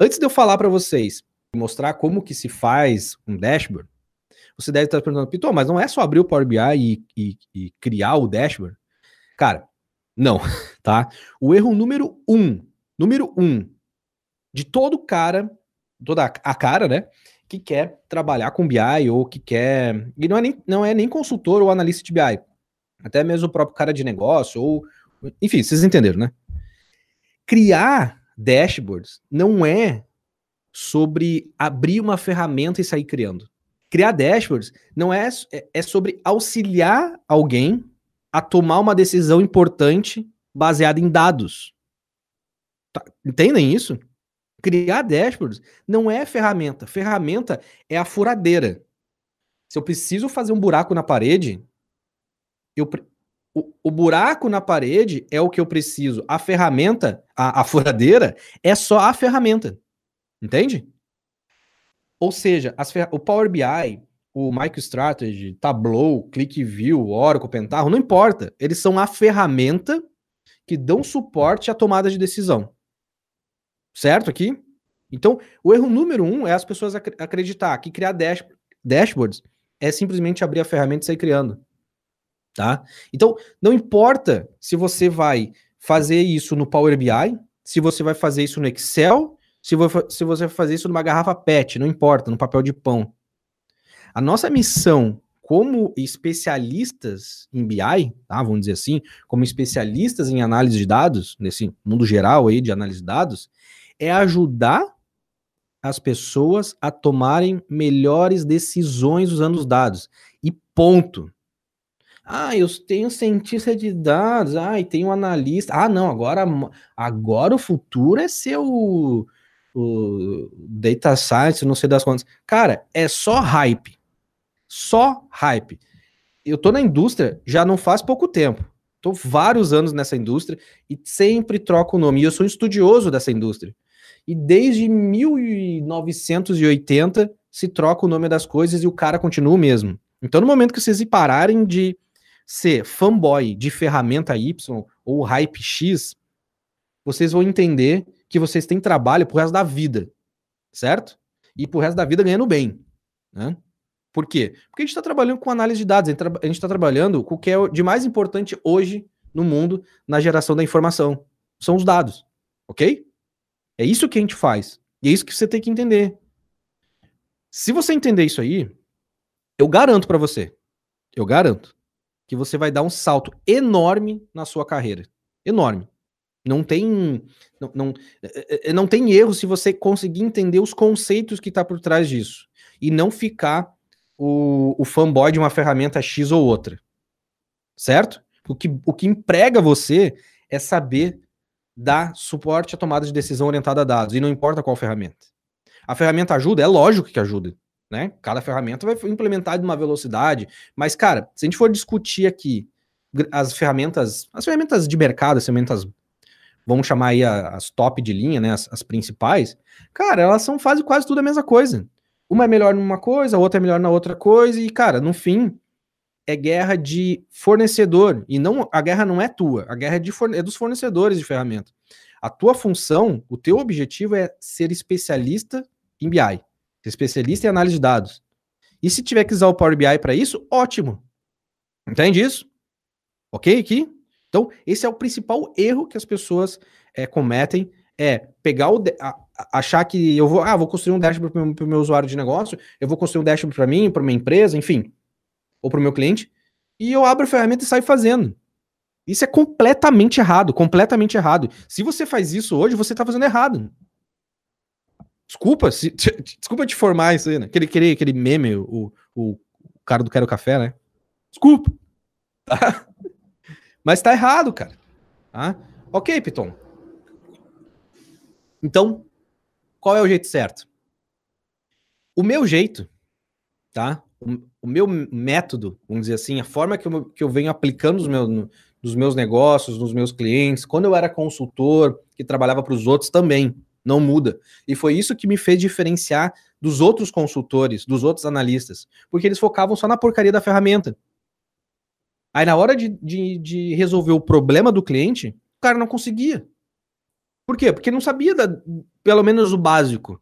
Antes de eu falar para vocês, mostrar como que se faz um dashboard, você deve estar perguntando, Pitor, mas não é só abrir o Power BI e, e, e criar o dashboard? Cara, não, tá? O erro número um, número um, de todo cara, toda a cara, né? Que quer trabalhar com BI ou que quer. E não é nem, não é nem consultor ou analista de BI. Até mesmo o próprio cara de negócio, ou. Enfim, vocês entenderam, né? Criar dashboards não é sobre abrir uma ferramenta e sair criando. Criar dashboards não é, é, é sobre auxiliar alguém a tomar uma decisão importante baseada em dados. Tá, entendem isso? Criar dashboards não é ferramenta. Ferramenta é a furadeira. Se eu preciso fazer um buraco na parede, eu, o, o, buraco na parede é o que eu preciso. A ferramenta, a, a furadeira, é só a ferramenta. Entende? Ou seja, o Power BI, o MicroStrategy, Tableau, ClickView, Oracle, Pentaho, não importa. Eles são a ferramenta que dão suporte à tomada de decisão. Certo aqui? Então, o erro número um é as pessoas ac acreditar que criar dash dashboards é simplesmente abrir a ferramenta e sair criando tá? Então, não importa se você vai fazer isso no Power BI, se você vai fazer isso no Excel, se, se você vai fazer isso numa garrafa PET, não importa, no papel de pão. A nossa missão como especialistas em BI, tá, vamos dizer assim, como especialistas em análise de dados, nesse mundo geral aí de análise de dados, é ajudar as pessoas a tomarem melhores decisões usando os dados. E ponto. Ah, eu tenho cientista de dados, ah, e tenho analista. Ah, não, agora, agora o futuro é ser o, o data science, não sei das quantas. Cara, é só hype. Só hype. Eu tô na indústria já não faz pouco tempo. Tô vários anos nessa indústria e sempre troco o nome. E eu sou um estudioso dessa indústria. E desde 1980 se troca o nome das coisas e o cara continua o mesmo. Então, no momento que vocês pararem de ser fanboy de ferramenta Y ou hype X, vocês vão entender que vocês têm trabalho pro resto da vida, certo? E pro resto da vida ganhando bem, né? Por quê? Porque a gente está trabalhando com análise de dados, a gente está trabalhando com o que é de mais importante hoje no mundo na geração da informação. São os dados, ok? É isso que a gente faz. E é isso que você tem que entender. Se você entender isso aí, eu garanto para você, eu garanto, que você vai dar um salto enorme na sua carreira. Enorme. Não tem, não, não, é, é, não tem erro se você conseguir entender os conceitos que está por trás disso. E não ficar o, o fanboy de uma ferramenta X ou outra. Certo? O que, o que emprega você é saber dar suporte à tomada de decisão orientada a dados. E não importa qual ferramenta. A ferramenta ajuda? É lógico que ajuda né? Cada ferramenta vai implementar de uma velocidade, mas cara, se a gente for discutir aqui as ferramentas, as ferramentas de mercado, as ferramentas, vamos chamar aí as top de linha, né, as, as principais, cara, elas são fazem quase tudo a mesma coisa. Uma é melhor numa coisa, a outra é melhor na outra coisa e cara, no fim é guerra de fornecedor e não a guerra não é tua, a guerra é, de, é dos fornecedores de ferramenta. A tua função, o teu objetivo é ser especialista em BI especialista em análise de dados. E se tiver que usar o Power BI para isso, ótimo. Entende isso? Ok aqui? Então, esse é o principal erro que as pessoas é, cometem, é pegar o a, achar que eu vou, ah, vou construir um dashboard para o meu, meu, usuário de negócio, eu vou construir um dashboard para mim, para minha empresa, enfim, ou para o meu cliente, e eu abro a ferramenta e saio fazendo. Isso é completamente errado, completamente errado. Se você faz isso hoje, você está fazendo errado. Desculpa, se, desculpa te formar isso aí, né? Aquele, aquele, aquele meme, o, o, cara do Quero Café, né? Desculpa. Tá? Mas tá errado, cara. Tá? Ok, Piton. Então, qual é o jeito certo? O meu jeito, tá? O, o meu método, vamos dizer assim, a forma que eu, que eu venho aplicando nos meus, no, nos meus negócios, nos meus clientes, quando eu era consultor, que trabalhava para os outros também, não muda. E foi isso que me fez diferenciar dos outros consultores, dos outros analistas, porque eles focavam só na porcaria da ferramenta. Aí, na hora de, de, de resolver o problema do cliente, o cara não conseguia. Por quê? Porque não sabia da, pelo menos o básico.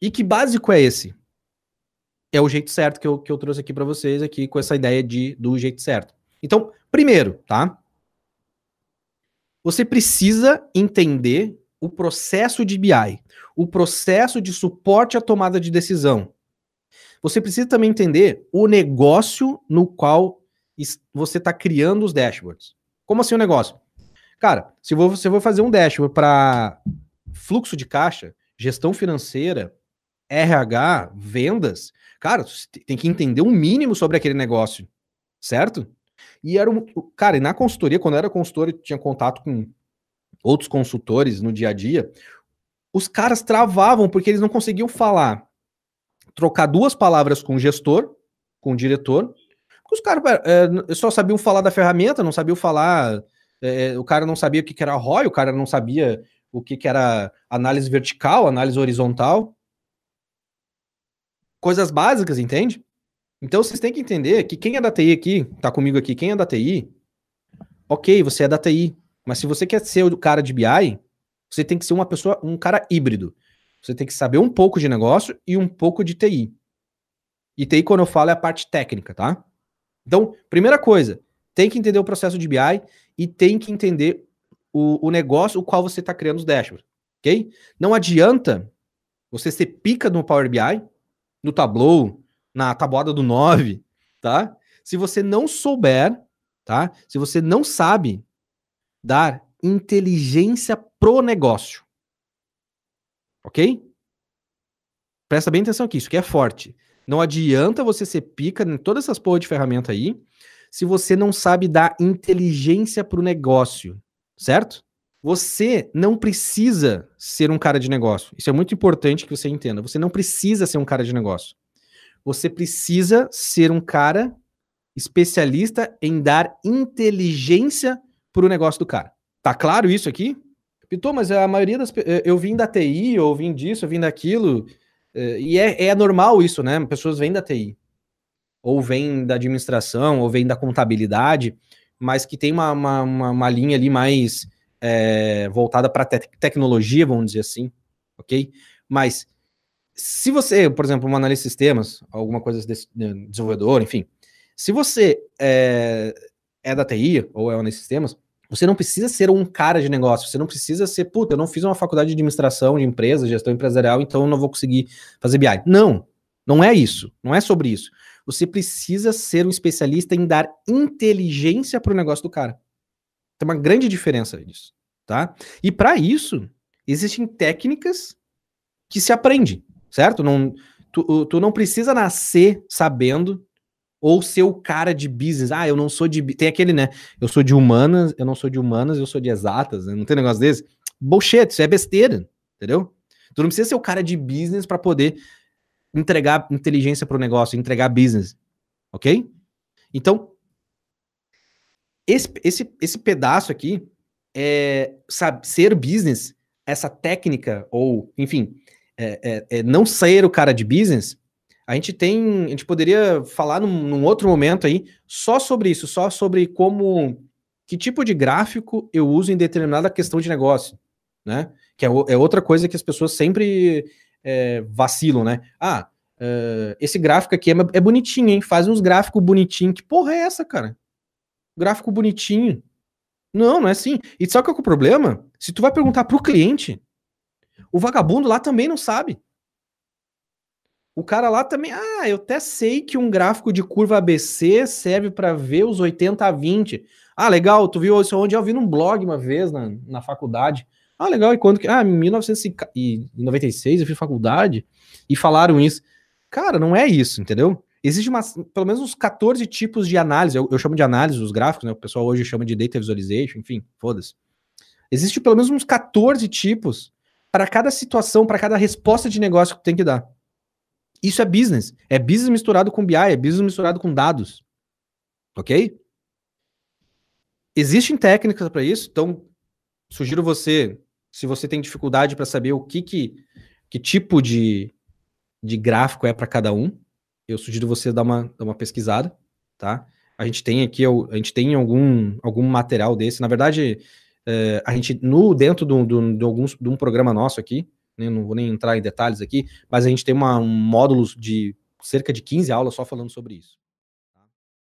E que básico é esse? É o jeito certo que eu, que eu trouxe aqui para vocês aqui com essa ideia de do jeito certo. Então, primeiro, tá? Você precisa entender o processo de BI, o processo de suporte à tomada de decisão. Você precisa também entender o negócio no qual você está criando os dashboards. Como assim o negócio? Cara, se você for fazer um dashboard para fluxo de caixa, gestão financeira, RH, vendas, cara, tem que entender um mínimo sobre aquele negócio, certo? E era um. Cara, e na consultoria, quando eu era consultor e tinha contato com outros consultores no dia a dia, os caras travavam porque eles não conseguiam falar, trocar duas palavras com o gestor, com o diretor, os caras é, só sabiam falar da ferramenta, não sabiam falar. É, o cara não sabia o que, que era ROI, o cara não sabia o que, que era análise vertical, análise horizontal. Coisas básicas, entende? Então vocês têm que entender que quem é da TI aqui, tá comigo aqui, quem é da TI, ok, você é da TI. Mas se você quer ser o cara de BI, você tem que ser uma pessoa, um cara híbrido. Você tem que saber um pouco de negócio e um pouco de TI. E TI, quando eu falo, é a parte técnica, tá? Então, primeira coisa, tem que entender o processo de BI e tem que entender o, o negócio o qual você está criando os dashboards, ok? Não adianta você ser pica no Power BI, no Tableau, na tabuada do 9, tá? Se você não souber, tá? Se você não sabe dar inteligência pro negócio. Ok? Presta bem atenção aqui, isso aqui é forte. Não adianta você ser pica em todas essas porra de ferramenta aí, se você não sabe dar inteligência pro negócio, certo? Você não precisa ser um cara de negócio. Isso é muito importante que você entenda. Você não precisa ser um cara de negócio. Você precisa ser um cara especialista em dar inteligência para o negócio do cara. Tá claro isso aqui? Pitou, mas a maioria das eh, eu vim da TI, ou vim disso, eu vim daquilo, eh, e é, é normal isso, né? Pessoas vêm da TI, ou vêm da administração, ou vêm da contabilidade, mas que tem uma, uma, uma, uma linha ali mais é, voltada para te tecnologia, vamos dizer assim, ok? Mas se você, por exemplo, um analista de sistemas, alguma coisa desse desenvolvedor, enfim, se você é, é da TI ou é analista de sistemas, você não precisa ser um cara de negócio, você não precisa ser, puta, eu não fiz uma faculdade de administração de empresa, gestão empresarial, então eu não vou conseguir fazer BI. Não, não é isso, não é sobre isso. Você precisa ser um especialista em dar inteligência para o negócio do cara. Tem uma grande diferença nisso, tá? E para isso, existem técnicas que se aprende, certo? Não, tu, tu não precisa nascer sabendo ou ser o cara de business. Ah, eu não sou de. Tem aquele, né? Eu sou de humanas, eu não sou de humanas, eu sou de exatas. Né? Não tem negócio desse? Bullshit, isso é besteira, entendeu? Tu não precisa ser o cara de business para poder entregar inteligência para o negócio, entregar business, ok? Então, esse, esse, esse pedaço aqui é sabe, ser business, essa técnica, ou, enfim, é, é, é não ser o cara de business, a gente tem, a gente poderia falar num, num, outro momento aí só sobre isso, só sobre como, que tipo de gráfico eu uso em determinada questão de negócio, né? Que é, é outra coisa que as pessoas sempre é, vacilam, né? Ah, uh, esse gráfico aqui é, é, bonitinho, hein? Faz uns gráficos bonitinhos. Que porra é essa, cara? Gráfico bonitinho. Não, não é assim. E sabe qual é o problema? Se tu vai perguntar pro cliente, o vagabundo lá também não sabe. O cara lá também, ah, eu até sei que um gráfico de curva ABC serve para ver os 80 a 20. Ah, legal, tu viu isso onde eu vi num blog uma vez na, na faculdade. Ah, legal, e quando que. Ah, em 1996 eu fiz faculdade e falaram isso. Cara, não é isso, entendeu? Existe uma, pelo menos uns 14 tipos de análise. Eu, eu chamo de análise dos gráficos, né? O pessoal hoje chama de data visualization, enfim, foda-se. Existe pelo menos uns 14 tipos para cada situação, para cada resposta de negócio que tem que dar. Isso é business. É business misturado com BI, é business misturado com dados. Ok? Existem técnicas para isso, então sugiro você, se você tem dificuldade para saber o que, que, que tipo de, de gráfico é para cada um, eu sugiro você dar uma, dar uma pesquisada, tá? A gente tem aqui, a gente tem algum, algum material desse. Na verdade, é, a gente, no, dentro de, de, alguns, de um programa nosso aqui, né, não vou nem entrar em detalhes aqui, mas a gente tem uma, um módulo de cerca de 15 aulas só falando sobre isso.